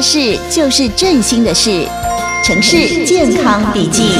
的事就是振兴的事，城市健康笔记。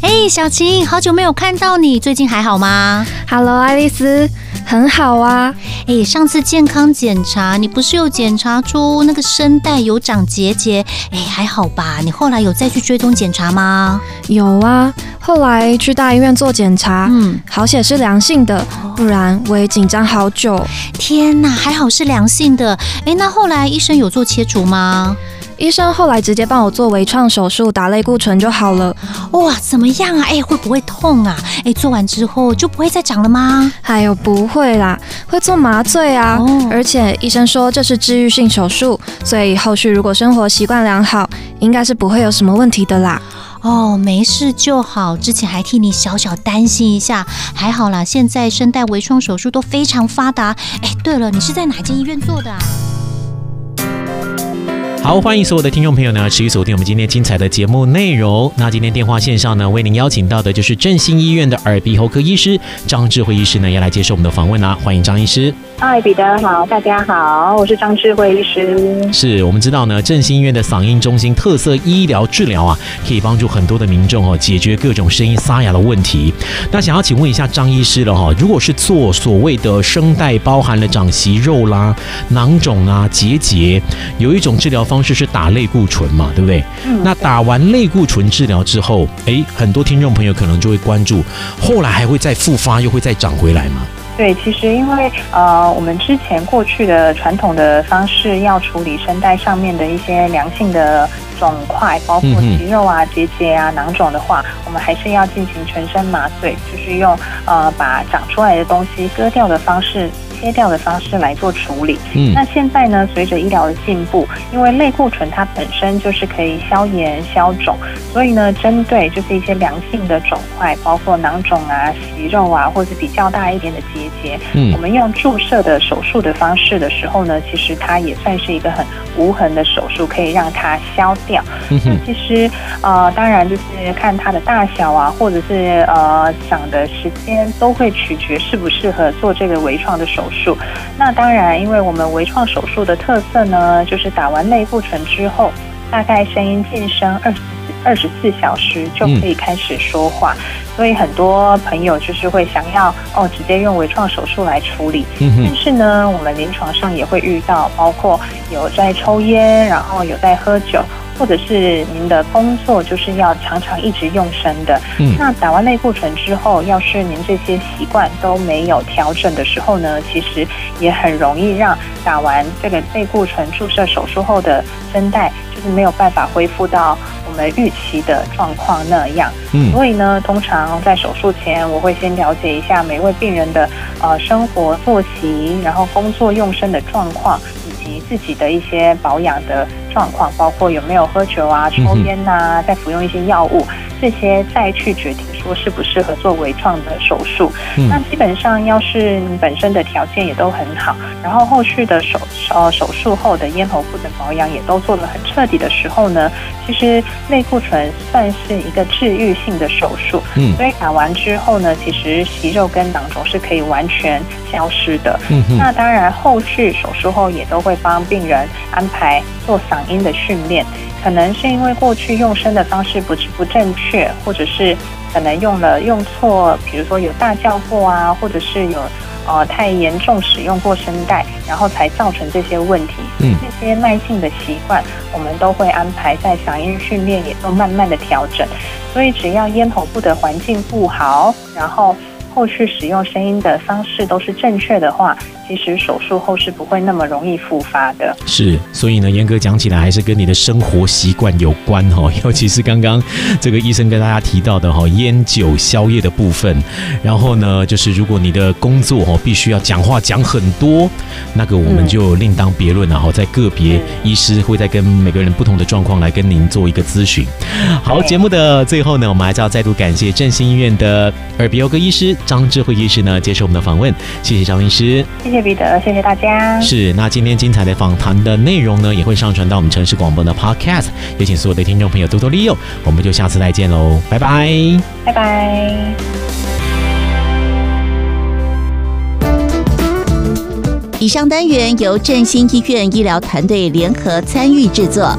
嘿，小晴，好久没有看到你，最近还好吗？Hello，爱丽丝，很好啊。哎，上次健康检查，你不是有检查出那个声带有长结节？哎，还好吧？你后来有再去追踪检查吗？有啊，后来去大医院做检查，嗯，好险是良性的，不然我也紧张好久。天哪，还好是良性的。哎，那后来医生有做切除吗？医生后来直接帮我做微创手术，打类固醇就好了。哇，怎么样啊？哎，会不会痛啊？哎，做完之后就不会再长了吗？哎呦，不会啦，会做麻醉啊。哦，而且医生说这是治愈性手术，所以后续如果生活习惯良好，应该是不会有什么问题的啦。哦，没事就好。之前还替你小小担心一下，还好啦。现在声带微创手术都非常发达。哎，对了，你是在哪间医院做的啊？好，欢迎所有的听众朋友呢，持续锁定我们今天精彩的节目内容。那今天电话线上呢，为您邀请到的就是振兴医院的耳鼻喉科医师张智慧医师呢，要来接受我们的访问啦。欢迎张医师。嗨，彼得好，大家好，我是张智慧医师。是我们知道呢，振兴医院的嗓音中心特色医疗治疗啊，可以帮助很多的民众哦，解决各种声音沙哑的问题。那想要请问一下张医师了哈，如果是做所谓的声带包含了长息肉啦、囊肿啊、结节，有一种治疗方。方式是打类固醇嘛，对不对？嗯。那打完类固醇治疗之后，哎，很多听众朋友可能就会关注，后来还会再复发，又会再长回来吗？对，其实因为呃，我们之前过去的传统的方式要处理声带上面的一些良性的肿块，包括息肉啊、结节啊、囊肿的话，我们还是要进行全身麻醉，就是用呃把长出来的东西割掉的方式。切掉的方式来做处理。嗯，那现在呢，随着医疗的进步，因为类固醇它本身就是可以消炎消肿，所以呢，针对就是一些良性的肿块，包括囊肿啊、息肉啊，或者比较大一点的结节，嗯，我们用注射的手术的方式的时候呢，其实它也算是一个很无痕的手术，可以让它消掉。嗯，那其实呃，当然就是看它的大小啊，或者是呃长的时间，都会取决适不适合做这个微创的手术。术，那当然，因为我们微创手术的特色呢，就是打完类固醇之后，大概声音晋升二十二十四小时就可以开始说话，嗯、所以很多朋友就是会想要哦，直接用微创手术来处理。嗯、但是呢，我们临床上也会遇到，包括有在抽烟，然后有在喝酒。或者是您的工作就是要常常一直用声的，嗯，那打完类固醇之后，要是您这些习惯都没有调整的时候呢，其实也很容易让打完这个类固醇注射手术后的声带就是没有办法恢复到我们预期的状况那样。嗯，所以呢，通常在手术前，我会先了解一下每位病人的呃生活作息，然后工作用声的状况。及自己的一些保养的状况，包括有没有喝酒啊、抽烟呐、啊，再服用一些药物，这些再去决定说适不适合做微创的手术。嗯、那基本上，要是你本身的条件也都很好，然后后续的手呃手术后的咽喉部的保养也都做得很彻底的时候呢，其实内固醇算是一个治愈性的手术。嗯，所以打完之后呢，其实息肉跟囊肿是可以完全消失的。嗯哼，那当然后续手术后也都会。帮病人安排做嗓音的训练，可能是因为过去用声的方式不不正确，或者是可能用了用错，比如说有大叫过啊，或者是有呃太严重使用过声带，然后才造成这些问题。嗯，这些慢性的习惯，我们都会安排在嗓音训练，也都慢慢的调整。所以只要咽喉部的环境不好，然后后续使用声音的方式都是正确的话。其实手术后是不会那么容易复发的，是，所以呢，严格讲起来还是跟你的生活习惯有关哦，尤其是刚刚这个医生跟大家提到的哈，烟酒宵夜的部分，然后呢，就是如果你的工作哈必须要讲话讲很多，那个我们就另当别论了哈，在个别医师会在跟每个人不同的状况来跟您做一个咨询。好，节目的最后呢，我们还是要再度感谢振兴医院的耳鼻喉科医师张智慧医师呢接受我们的访问，谢谢张医师。谢谢彼得，谢谢大家。是，那今天精彩的访谈的内容呢，也会上传到我们城市广播的 Podcast，也请所有的听众朋友多多利用。我们就下次再见喽，拜拜，拜拜。以上单元由振兴医院医疗团队联合参与制作。